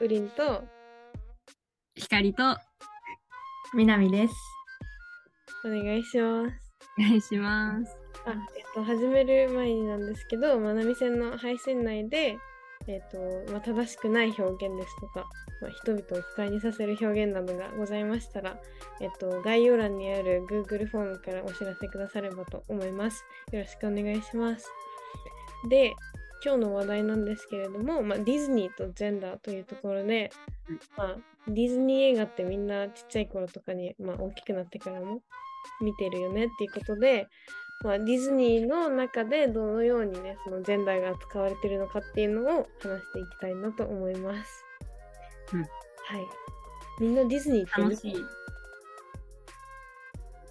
ウリンと、光と南です。お願いします。お願いします。あ、えっ、と、始める前になんですけど、まあ、波線の配信内で、えっ、と、まあ、正しくない表現ですとか、まあ、人々を不快にさせる表現などがございましたら、えっ、と、概要欄にある Google フォームからお知らせくださればと思います。よろしくお願いします。で、今日の話題なんですけれども、まあ、ディズニーとジェンダーというところで、うんまあ、ディズニー映画ってみんなちっちゃい頃とかに、まあ、大きくなってからも見てるよねっていうことで、まあ、ディズニーの中でどのようにねそのジェンダーが扱われてるのかっていうのを話していきたいなと思います。うんはい。みんなディズニーって見楽しい。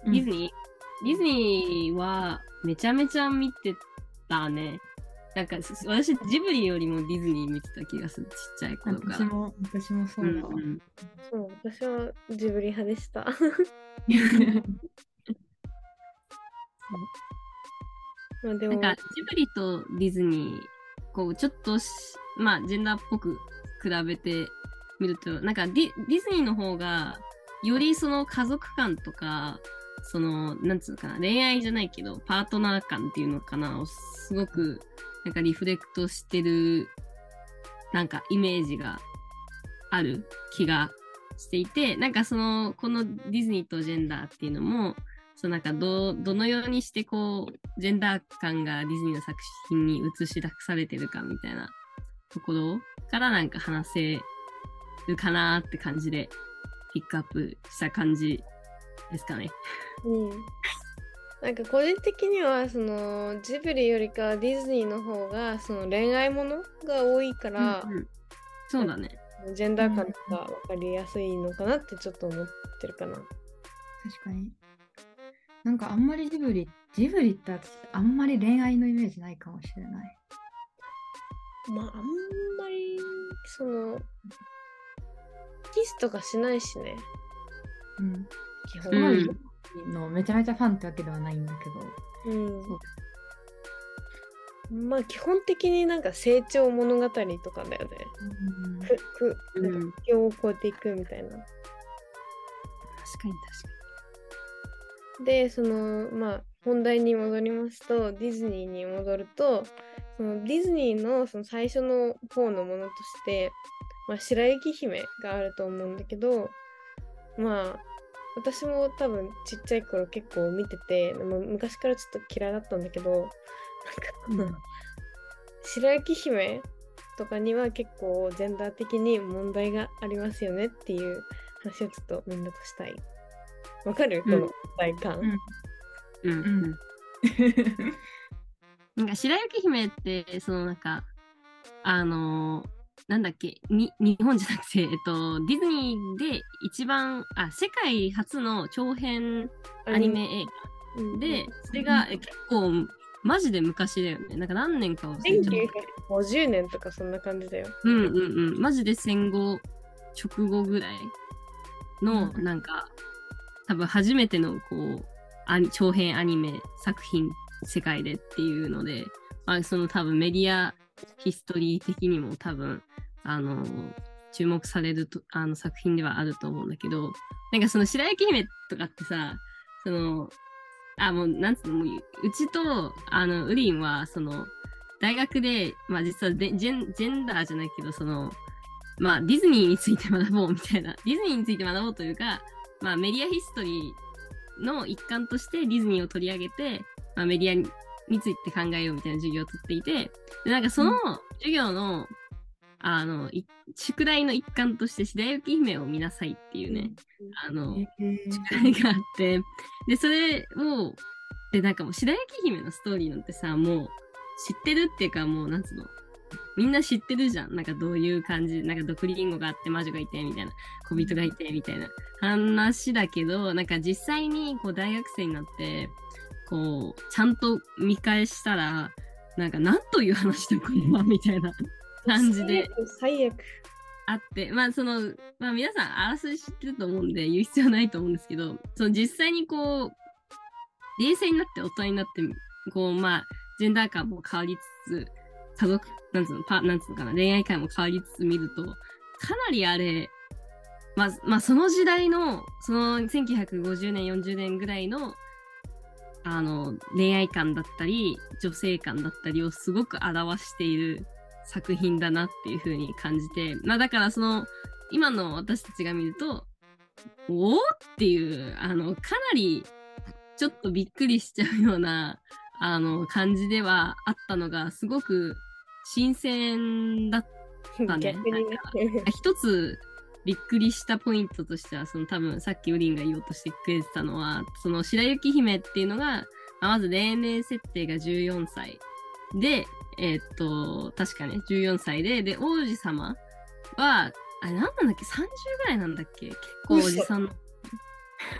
ディズニー、ディズニーはめちゃめちゃ見てたね。なんかす私ジブリよりもディズニー見てた気がする。ちっちゃい頃から。私も、私もそううん。うんそう私はジブリ派でした。まあでもなんかジブリとディズニー、こうちょっとしまあジェンダーっぽく比べてみると、なんかディディズニーの方がよりその家族感とか、その、なんつうのかな、恋愛じゃないけど、パートナー感っていうのかな、をすごく、なんかリフレクトしてる、なんかイメージがある気がしていて、なんかその、このディズニーとジェンダーっていうのも、そうなんかど、どのようにしてこう、ジェンダー感がディズニーの作品に映し出されてるかみたいなところからなんか話せるかなって感じで、ピックアップした感じですかね。うん。なんか個人的にはそのジブリよりかディズニーの方がその恋愛ものが多いから、うんうんそうだね。ジェンダー感とか分かりやすいのかなってちょっと思ってるかな。確かに。なんかあんまりジブリ、ジブリって私あんまり恋愛のイメージないかもしれない。まああんまりそのキスとかしないしねうん。基本。うんのめちゃめちゃファンってわけではないんだけど。うんまあ基本的になんか成長物語とかだよね。うんくくうんなんか境を越えていくみたいな。確かに確でそのまあ本題に戻りますとディズニーに戻るとそのディズニーのその最初の方のものとして、まあ、白雪姫があると思うんだけどまあ私も多分ちっちゃい頃結構見てて昔からちょっと嫌いだったんだけどなんか、白雪姫とかには結構ジェンダー的に問題がありますよねっていう話をちょっとみんなとしたい。わかる？こうんの大感。うん。うんううんん。なんか白雪姫って、そのなんか、あのーなんだっけ？に、日本じゃなくて、えっと、ディズニーで一番、あ、世界初の長編アニメ映うん画で、それがえ結構、マジで昔だよね。なんか何年か忘れちゃった。1950年とかそんな感じだよ。うんうんうん。マジで戦後直後ぐらいの、うんなんか、多分初めての、こう、長編アニメ作品、世界でっていうので、まあ、その多分メディアヒストリー的にも多分、あの、注目されるとあの作品ではあると思うんだけど、なんかその白雪姫とかってさ、その、あ、もう、なんつうの、もう、うちと、あの、ウリンは、その、大学で、まあ実はでジェンジェンダーじゃないけど、その、まあディズニーについて学ぼうみたいな、ディズニーについて学ぼうというか、まあメディアヒストリーの一環としてディズニーを取り上げて、まあメディアにについて考えようみたいな授業を取っていて、でなんかその授業の、あの、い宿題の一環として白雪姫を見なさいっていうね、あの、えー。宿題があって、で、それを、で、なんかもう白雪姫のストーリーなんてさ、もう知ってるっていうかもう、なんつうの、みんな知ってるじゃん。なんかどういう感じ、なんか毒リンゴがあって魔女がいて、みたいな、小人がいて、みたいな話だけど、なんか実際にこう大学生になって、こう、ちゃんと見返したら、なんかなんという話だこれは、みたいな感じで。最悪。あって、まあその、まあ皆さん、あらすじ知ってると思うんで言う必要ないと思うんですけど、その実際にこう、冷静になって大人になって、こう、まあ、ジェンダー感も変わりつつ、家族、なんつうの、パなんつうのかな、恋愛観も変わりつつ見ると、かなりあれ、まあ、まあ、その時代の、その1950年、40年ぐらいの、あの、恋愛観だったり、女性観だったりをすごく表している作品だなっていう風に感じて、まあだからその、今の私たちが見ると、おおっていう、あの、かなり、ちょっとびっくりしちゃうような、あの、感じではあったのが、すごく新鮮だったね。逆にね。一つびっくりしたポイントとしては、その多分さっきウリンが言おうとしてくれてたのは、その白雪姫っていうのが、まず年齢設定が14歳で、えーっと、確かね、14歳で、で、王子様は、あれ、なんなんだっけ ?30 ぐらいなんだっけ結構おじさん。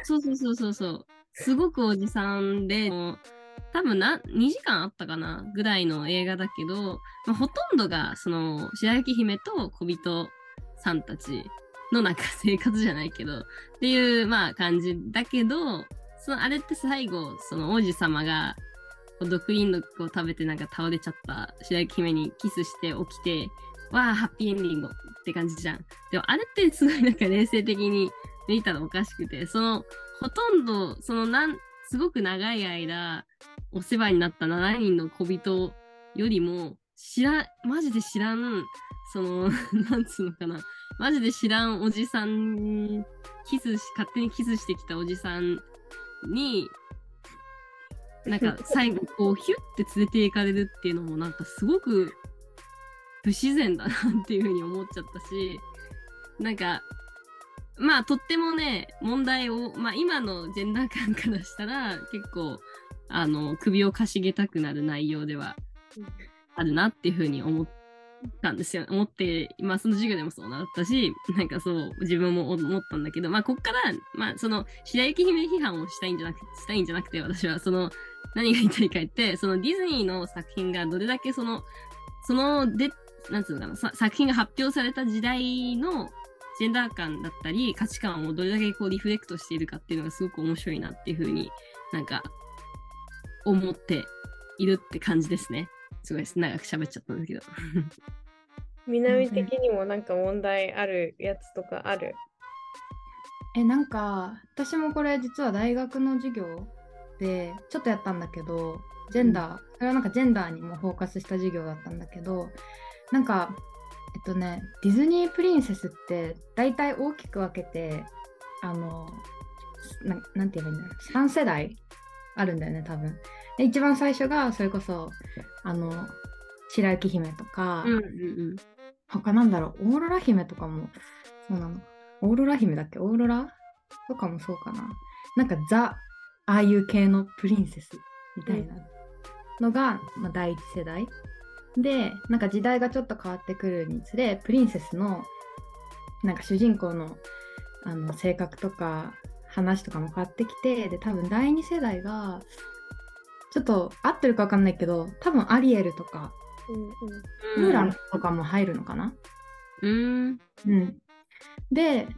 そうそうそうそうそう。すごくおじさんで、多分な、2時間あったかなぐらいの映画だけど、まあ、ほとんどが、その、白雪姫と小人さんたちのなんか生活じゃないけど、っていう、まあ感じだけど、そのあれって最後、その王子様が、こう毒を食べてなんか倒れちゃった白雪姫にキスして起きて、わあ、ハッピーエンディングって感じじゃん。でもあれってすごいなんか冷静的に見たらおかしくて、その、ほとんど、そのなん、すごく長い間、お世話になった7人の小人よりも、知ら、マジで知らん、その、なんつうのかな、マジで知らんおじさんに、キスし、勝手にキスしてきたおじさんに、なんか 最後こうヒュッて連れて行かれるっていうのもなんかすごく不自然だなっていうふうに思っちゃったし、なんか、まあとってもね、問題を、まあ今のジェンダー感からしたら結構、あの、首をかしげたくなる内容ではあるなっていうふうに思ったんですよ。思って、まあその授業でもそうなったし、なんかそう、自分も思ったんだけど、まあこっから、まあその、白雪姫批判をしたいんじゃなくしたいんじゃなくて、私はその、何が言いたいか言って、そのディズニーの作品がどれだけその、その、で、なんつうのかな、作品が発表された時代のジェンダー感だったり、価値観をどれだけこうリフレクトしているかっていうのがすごく面白いなっていうふうになんか、思っているって感じですね。すごいです。長く喋っちゃったんですけど。南的にもなんか問題あるやつとかある？え、なんか、私もこれ実は大学の授業でちょっとやったんだけど、ジェンダー、それはなんかジェンダーにもフォーカスした授業だったんだけど、なんか、えっとね、ディズニープリンセスって大体大きく分けて、あの、ななんて言えばいいんだろう、3世代あるんだよね、多分。で、一番最初がそれこそ、あの、白雪姫とか、うんうん他なんだろう、オーロラ姫とかも、そうなの。オーロラ姫だっけ？オーロラとかもそうかな。なんかザ、ああいう系のプリンセスみたいなのが、まあ、第一世代。で、なんか時代がちょっと変わってくるにつれ、プリンセスの、なんか主人公のあの性格とか話とかも変わってきて、で、多分第二世代が、ちょっと合ってるかわかんないけど、多分アリエルとか、うんうん。うん。ムーランとかも入るのかな、うん。うん、で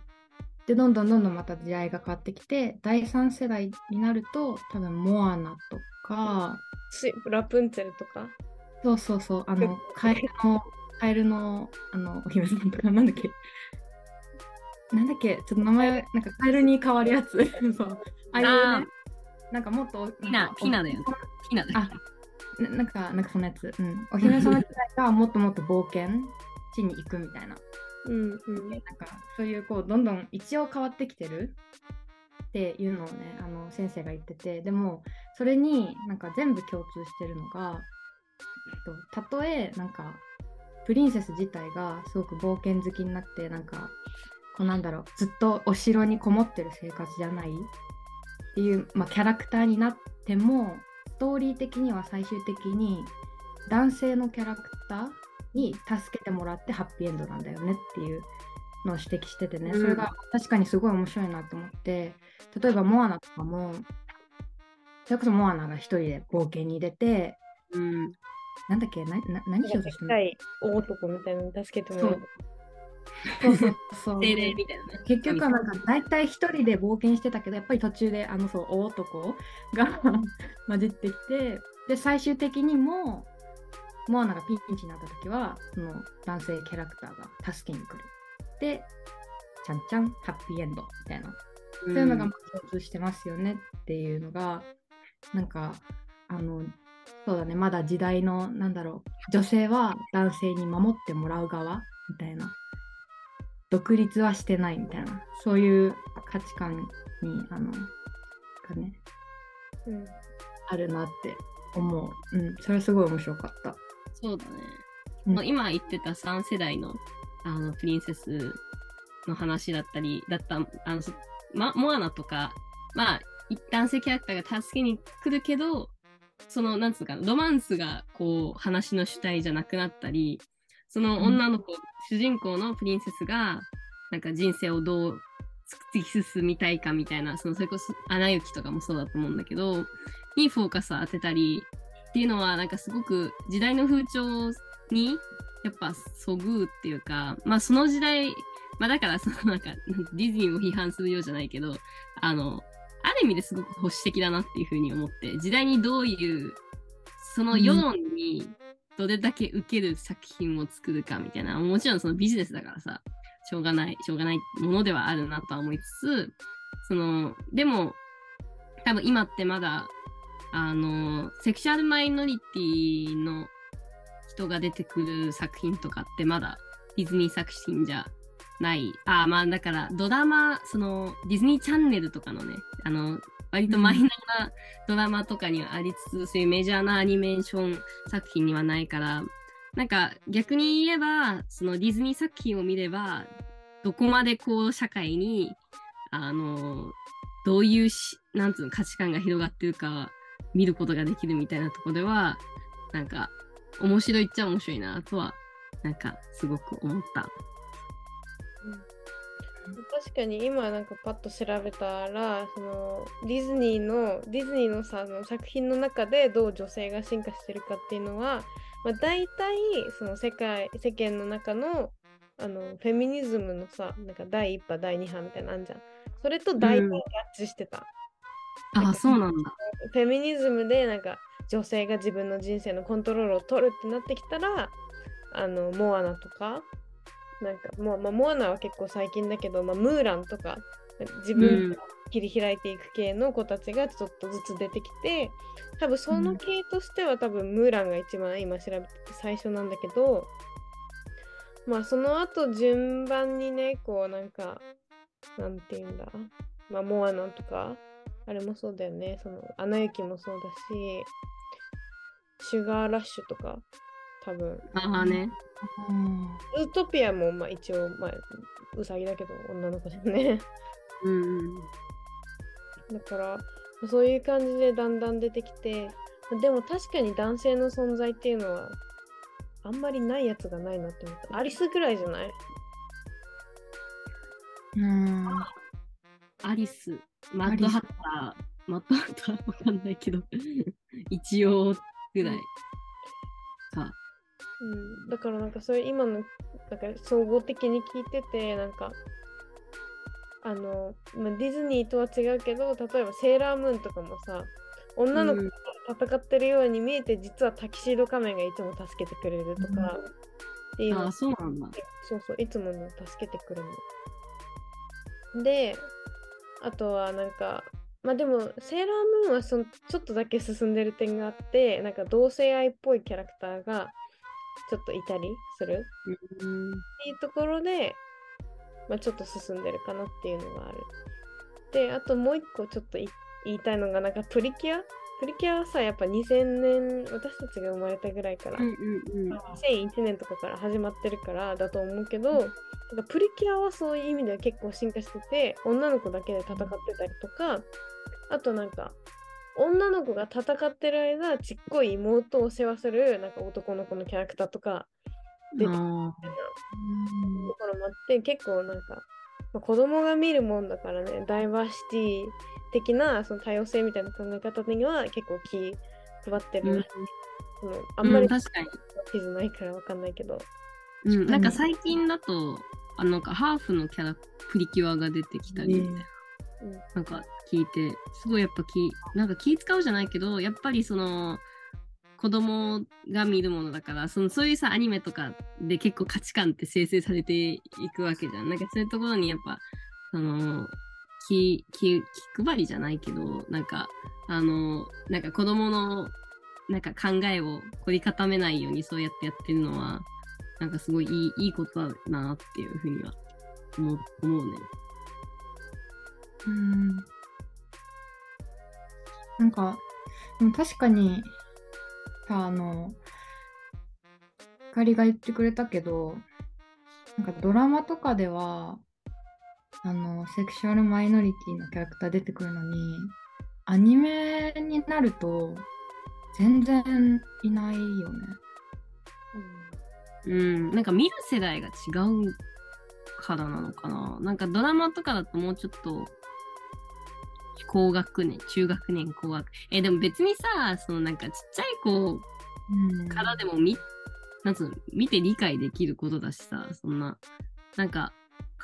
でどんどんどんどんまた時代が変わってきて第3世代になると多分モアナとかしラプンツェルとか？そうそうそうあのカエルのカエルのあのお姫さんとかなんだっけ？なんだっけ？ちょっと名前なんかカエルに変わるやつ。そう。ああいうあねなんかもっとピナ、ピナだよね。ピナだよあななんかなんかそのやつ、うん、お姫様時代がもっともっと冒険地に行くみたいな。うんうん。なんかそういうこうどんどん一応変わってきてるっていうのをねあの先生が言ってて。でもそれになんか全部共通してるのが、えっと、たとえなんかプリンセス自体がすごく冒険好きになってなんかこうなんだろうずっとお城にこもってる生活じゃないっていう、まあ、キャラクターになってもストーリー的には最終的に男性のキャラクターに助けてもらってハッピーエンドなんだよねっていうのを指摘しててね、うん。それが確かにすごい面白いなと思って。例えばモアナとかもそれこそモアナが一人で冒険に出てうん。なんだっけ？なな何しようとしてるの？大男みたいなのに助けてもらう。そうそうそう。精霊みたいなね。結局はなんか大体一人で冒険してたけどやっぱり途中であのそう大男が 混じってきてで最終的にもモアナがピンチになった時はその男性キャラクターが助けに来る。でちゃんちゃんハッピーエンドみたいな。そういうのがまあ共通してますよねっていうのが、なんか、あの、そうだね、まだ時代の、なんだろう、女性は男性に守ってもらう側みたいな、独立はしてないみたいな、そういう価値観に、あの、がね、うんあるなって思う。うん、それはすごい面白かった。そうだね。うん今言ってた3世代のあのプリンセスの話だったり、だった、あの、そま、モアナとか、まあ、い男性キャラクターが助けに来るけど、その、なんつうか、ロマンスが、こう、話の主体じゃなくなったり、その女の子、主人公のプリンセスが、なんか人生をどう突き進みたいかみたいな、その、それこそ、アナ雪とかもそうだと思うんだけど、にフォーカスを当てたり、っていうのは、なんかすごく時代の風潮に、やっぱ、そぐうっていうか、まあ、その時代、まあ、だから、その、なんか、ディズニーを批判するようじゃないけど、あの、ある意味ですごく保守的だなっていうふうに思って、時代にどういう、その世論にどれだけ受ける作品を作るかみたいな、もちろんそのビジネスだからさ、しょうがない、しょうがないものではあるなとは思いつつ、その、でも、多分今ってまだ、あの、セクシャルマイノリティの人が出てくる作品とかってまだディズニー作品じゃない。ああ、まあだからドラマ、そのディズニーチャンネルとかのね、あの、割とマイナーなドラマとかにはありつつ、そういうメジャーなアニメーション作品にはないから、なんか逆に言えば、そのディズニー作品を見れば、どこまでこう社会に、あの、どういうし、なんつうの価値観が広がってるか見ることができるみたいなとこでは、なんか面白いっちゃ面白いなとは、なんかすごく思った。確かに今なんかパッと調べたらそのディズニーのディズニーのさあの作品の中でどう女性が進化してるかっていうのは、まあ、大体その世界世間の中のあのフェミニズムのさなんか第一波第二波みたいなのあんじゃん。それと大体うん合致してた、ああ、そうなんだ。フェミニズムでなんか女性が自分の人生のコントロールを取るってなってきたらあのモアナとかなんかもう、まあ、モアナは結構最近だけど、まあ、ムーランとか自分が切り開いていく系の子たちがちょっとずつ出てきて多分その系としては多分ムーランが一番今調べてて最初なんだけどまあその後順番にねこうなんかなんていうんだまあモアナとかあれもそうだよね。その、アナ雪もそうだし、シュガーラッシュとか、多分。ああね。うんウートピアも、まあ一応、まあ、ウサギだけど、女の子だよね。うんうん。だから、そういう感じでだんだん出てきて、でも確かに男性の存在っていうのは、あんまりないやつがないなって思った。アリスぐらいじゃない？うんアリス、マッドハッター、マッドハッターわかんないけど、一応ぐらいか。うん、だからなんかそれ今のなんか総合的に聞いててなんかあの、まあ、ディズニーとは違うけど例えばセーラームーンとかもさ女の子うんが戦ってるように見えて、実はタキシード仮面がいつも助けてくれるとか、っていうのああ、そうなんだ。そうそういつもね助けてくれるの。であとはなんかまあでもセーラームーンはそのちょっとだけ進んでる点があってなんか同性愛っぽいキャラクターがちょっといたりする？うん。っていうところで、まあ、ちょっと進んでるかなっていうのがある。で、あともう一個ちょっとい言いたいのが、なんかプリキュア？プリキュアはさ、やっぱ2000年、私たちが生まれたぐらいから、うんうんうん。2001年とかから始まってるからだと思うけど、なんかプリキュアはそういう意味では結構進化してて、女の子だけで戦ってたりとか、あとなんか、女の子が戦ってる間、ちっこい妹を世話するなんか男の子のキャラクターとか出てきたところもあって結構なんか、まあ、子供が見るもんだからねダイバーシティ的なその多様性みたいな考え方には結構気配ってーうん。そのあんまりうん確かに。地図ないからわかんないけど、うん、なんか最近だと、あなんかハーフのキャラプリキュアが出てきたりみたいな。うんなんか聞いて、すごいやっぱ気、なんか気使うじゃないけど、やっぱりその、子供が見るものだからそのそういうさアニメとかで結構価値観って生成されていくわけじゃんなんかそういうところにやっぱその気気気配りじゃないけどなんかあのなんか子供のなんか考えを凝り固めないようにそうやってやってるのはなんかすごいいいいいことだなっていうふうには思う思うね。うん。なんか、でも確かに、さ、あの、ひかりが言ってくれたけど、なんかドラマとかでは、あの、セクシュアルマイノリティのキャラクター出てくるのに、アニメになると、全然いないよね。うん、なんか見る世代が違うからなのかな。なんかドラマとかだともうちょっと高学年、中学年、高学え、でも別にさ、そのなんかちっちゃい子うんからでも見、なんつうの、見て理解できることだしさ、そんな、なんか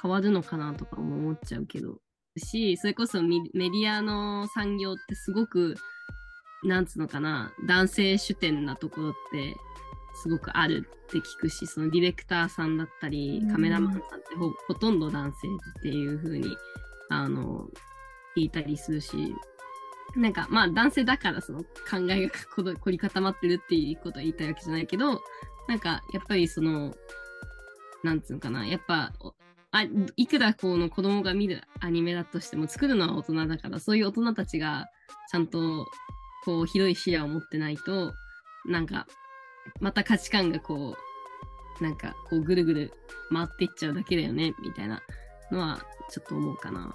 変わるのかなとかも思っちゃうけど。し、それこそミメディアの産業ってすごく、なんつうのかな、男性主体なところってすごくあるって聞くし、そのディレクターさんだったり、カメラマンさんってほ,、ほとんど男性っていう風に、あの、聞いたりするし、なんかまあ男性だからその考えが凝り固まってるっていうことは言いたいわけじゃないけど、なんかやっぱりその、なんつうのかな、やっぱ、あいくらこの子供が見るアニメだとしても作るのは大人だから、そういう大人たちがちゃんとこう広い視野を持ってないと、なんかまた価値観がこう、なんかこうぐるぐる回っていっちゃうだけだよね、みたいなのはちょっと思うかな。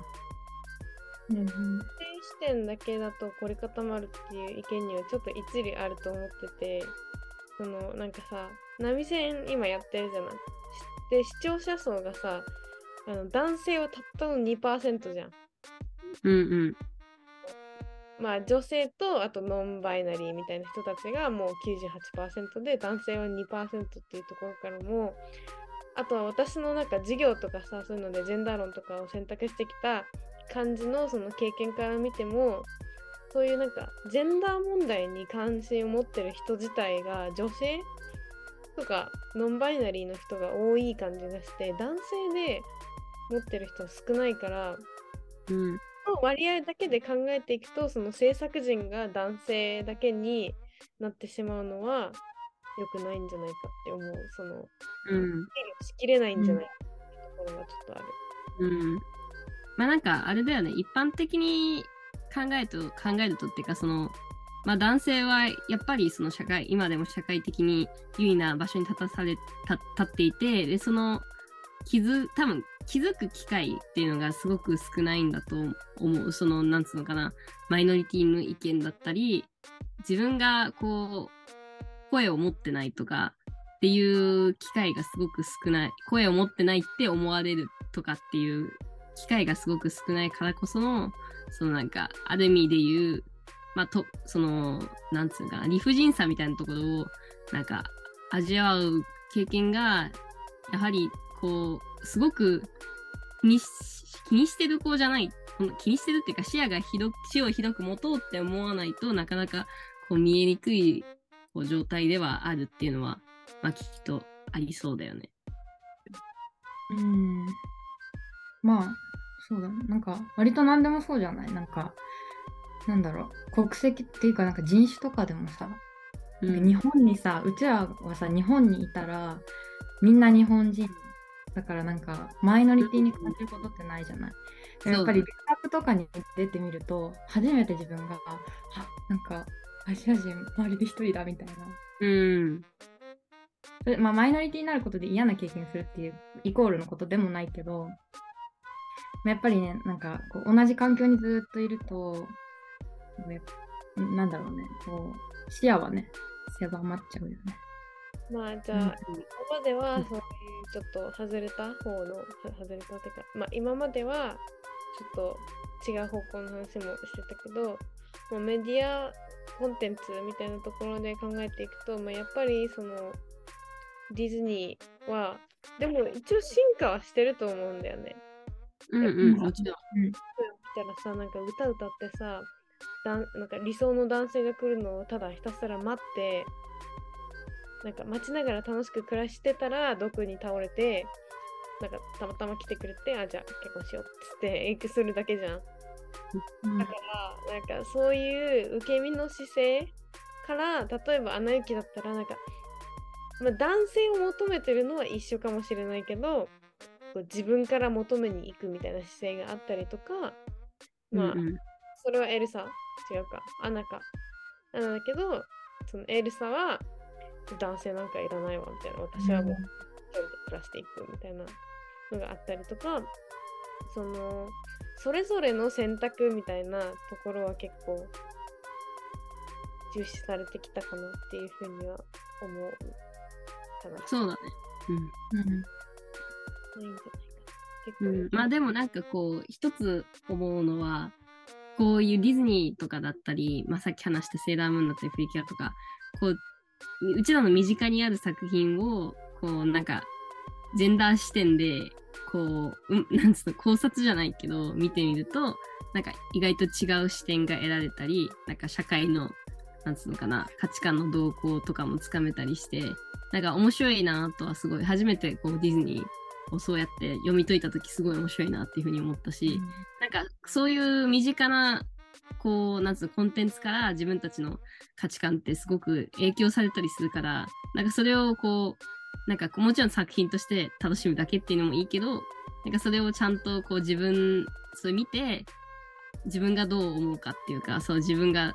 うんう視点だけだと凝り固まるっていう意見にはちょっと一理あると思っててそのなんかさ波線今やってるじゃない。で視聴者層がさあの男性はたったの2%じゃん。うんうん。まあ女性とあとノンバイナリーみたいな人たちがもう98%で男性は2%っていうところからもあとは私のなんか授業とかさそういうのでジェンダー論とかを選択してきた感じのその経験から見てもそういうなんかジェンダー問題に関心を持ってる人自体が女性とかノンバイナリーの人が多い感じがして男性で持ってる人は少ないからうん。の割合だけで考えていくとその制作陣が男性だけになってしまうのは良くないんじゃないかって思うそのうん。しきれないんじゃないかっていうところがちょっとある。うん。まあなんかあれだよね、一般的に考えると、考えるとっていうか、その、まあ男性はやっぱりその社会、今でも社会的に優位な場所に立たされ、た立っていて、で、その、気づ、多分気づく機会っていうのがすごく少ないんだと思う。その、なんつうのかな、マイノリティの意見だったり、自分がこう、声を持ってないとか、っていう機会がすごく少ない。声を持ってないって思われるとかっていう機会がすごく少ないからこその、そのなんか、ある意味で言う、まあ、と、その、なんつうのかな、理不尽さみたいなところを、なんか、味わう経験が、やはり、こう、すごく気にし、気にしてる子じゃない、気にしてるっていうか、視野が広く、視野を広く持とうって思わないとなかなか、こう、見えにくい、こう、状態ではあるっていうのは、まあ、きっとありそうだよね。うん。まあ、そうだね。なんか、割と何でもそうじゃない？なんか、なんだろう。国籍っていうか、なんか人種とかでもさ、うなんか日本にさ、うちらはさ、日本にいたら、みんな日本人。だからなんか、マイノリティに感じることってないじゃない？でもやっぱり留学とかに出てみると、初めて自分が、あ、なんか、アジア人周りで一人だみたいな。うん。まあ、マイノリティになることで嫌な経験するっていうイコールのことでもないけど、まあやっぱりね、なんかこう同じ環境にずっといると、ねなんだろうね、こう視野はね、狭まっちゃうよね。まあじゃあ、うん今まではうんそういうちょっと外れた方の、は外れたっていうか、まあ今まではちょっと違う方向の話もしてたけど、もうメディアコンテンツみたいなところで考えていくと、まあ、やっぱりそのディズニーは、でも一応進化はしてると思うんだよね。うんうん、もちろん。見たらさ、なんか歌歌ってさ、だんなんか理想の男性が来るのをただひたすら待ってなんか待ちながら楽しく暮らしてたら毒に倒れてなんかたまたま来てくれてあじゃあ結婚しようっつって永久するだけじゃん。うんだからなんかそういう受け身の姿勢から例えばアナ雪だったらなんか、まあ、男性を求めてるのは一緒かもしれないけどこう自分から求めに行くみたいな姿勢があったりとかまあ、うんうん。それはエルサ？違うか。アナか。アナだけどそのエルサは男性なんかいらないわみたいな。私はもう一人で暮らしていくみたいなのがあったりとかそのそれぞれの選択みたいなところは結構重視されてきたかなっていうふうには思うかな。そうだね。うんないんじゃないかな。結構、うん。まあでもなんかこう、一つ思うのは、こういうディズニーとかだったり、まあさっき話したセーラームーンだったり、プリキュアとか、こう、うちらの身近にある作品を、こうなんか、ジェンダー視点で、こう、うん、なんつうの、考察じゃないけど、見てみると、なんか意外と違う視点が得られたり、なんか社会の、なんつうのかな、価値観の動向とかもつかめたりして、なんか面白いなとはすごい、初めてこうディズニーをそうやって読み解いたときすごい面白いなっていうふうに思ったし、なんかそういう身近な、こう、なんつうの、コンテンツから自分たちの価値観ってすごく影響されたりするから、なんかそれをこう、なんかもちろん作品として楽しむだけっていうのもいいけど、なんかそれをちゃんとこう自分、それ見て、自分がどう思うかっていうか、そう自分が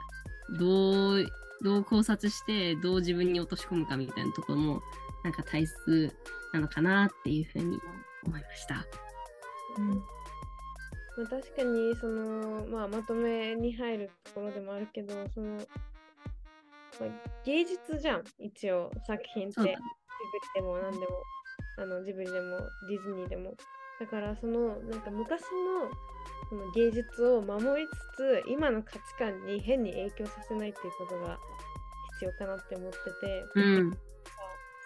どう、どう考察して、どう自分に落とし込むかみたいなところも、なんか大切なのかなっていうふうに思いました。うん。まあ、確かにその、まあ、まとめに入るところでもあるけどその、まあ、芸術じゃん一応作品って。ジブリでも何でもあのジブリでもディズニーでも。だからそのなんか昔のその芸術を守りつつ今の価値観に変に影響させないっていうことが必要かなって思ってて、うん。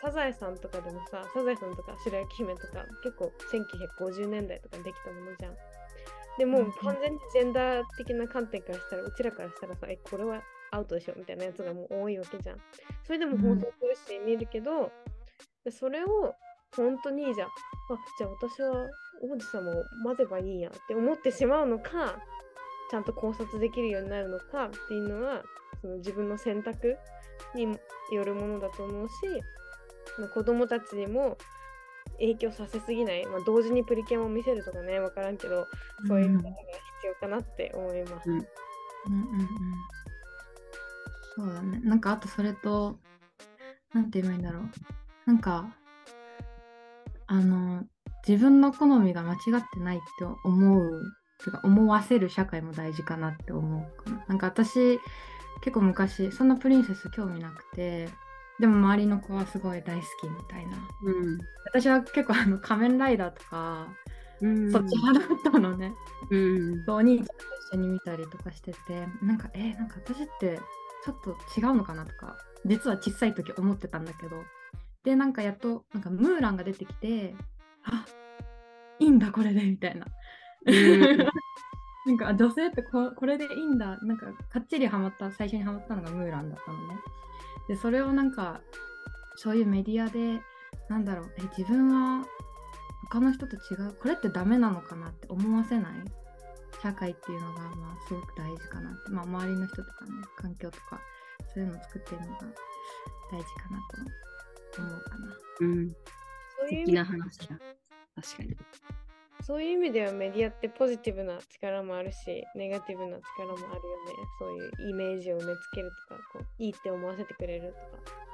サザエさんとかでもさ、サザエさんとか白雪姫とか結構1950年代とかにできたものじゃん。でもう完全にジェンダー的な観点からしたら、うちらからしたらさ、え、これはアウトでしょみたいなやつがもう多いわけじゃん。それでも放送するし見るけど、でそれを本当にじゃあ、あじゃあ私は王子様を混ぜばいいやって思ってしまうのか、ちゃんと考察できるようになるのかっていうのは、その自分の選択によるものだと思うし、まあ、子供たちにも影響させすぎない、まあ、同時にプリキュアも見せるとかね分からんけどそういうことが必要かなって思います。うんうんうんうんそうだね。なんかあとそれと、なんて言えばいいんだろう。なんか、あの、自分の好みが間違ってないって思う、てか思わせる社会も大事かなって思うかな。なんか私、結構昔、そんなプリンセス興味なくて、でも周りの子はすごい大好きみたいな。うん。私は結構あの仮面ライダーとか、うん。そっち派だったのね。うん。お兄ちゃんと一緒に見たりとかしててなんかえーなんか私ってちょっと違うのかなとか実は小さい時思ってたんだけどでなんかやっとなんかムーランが出てきてあいいんだこれでみたいなうん なんかあ女性ってここれでいいんだなんかかっちりハマった最初にハマったのがムーランだったのねでそれをなんかそういうメディアでなんだろうえ自分は他の人と違うこれってダメなのかなって思わせない？社会っていうのがまあすごく大事かなって、まあ、周りの人とかね環境とかそういうのを作ってるのが大事かなと思うかな。うん。そういう意味素敵な話だ。確かに。そういう意味ではメディアってポジティブな力もあるしネガティブな力もあるよね。そういうイメージを植え付けるとかこういいって思わせてくれるとか。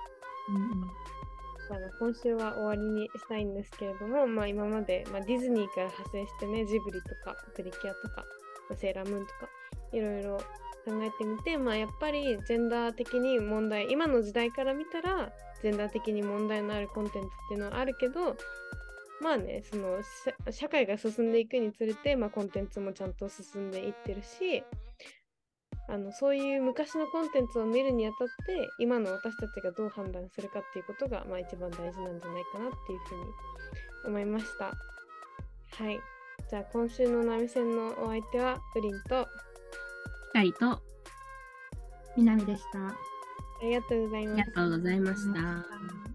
あの今週は終わりにしたいんですけれども、まあ、今まで、まあ、ディズニーから派生してねジブリとかプリキュアとか、まあセーラームーンとかいろいろ考えてみて、まあ、やっぱりジェンダー的に問題今の時代から見たらジェンダー的に問題のあるコンテンツっていうのはあるけどまあねその社社会が進んでいくにつれて、まあ、コンテンツもちゃんと進んでいってるしあのそういう昔のコンテンツを見るにあたって今の私たちがどう判断するかっていうことが、まあ、一番大事なんじゃないかなっていうふうに思いました。はい。じゃあ今週の波線のお相手はプリンと光と、南でした。ありがとうございました。ありがとうございました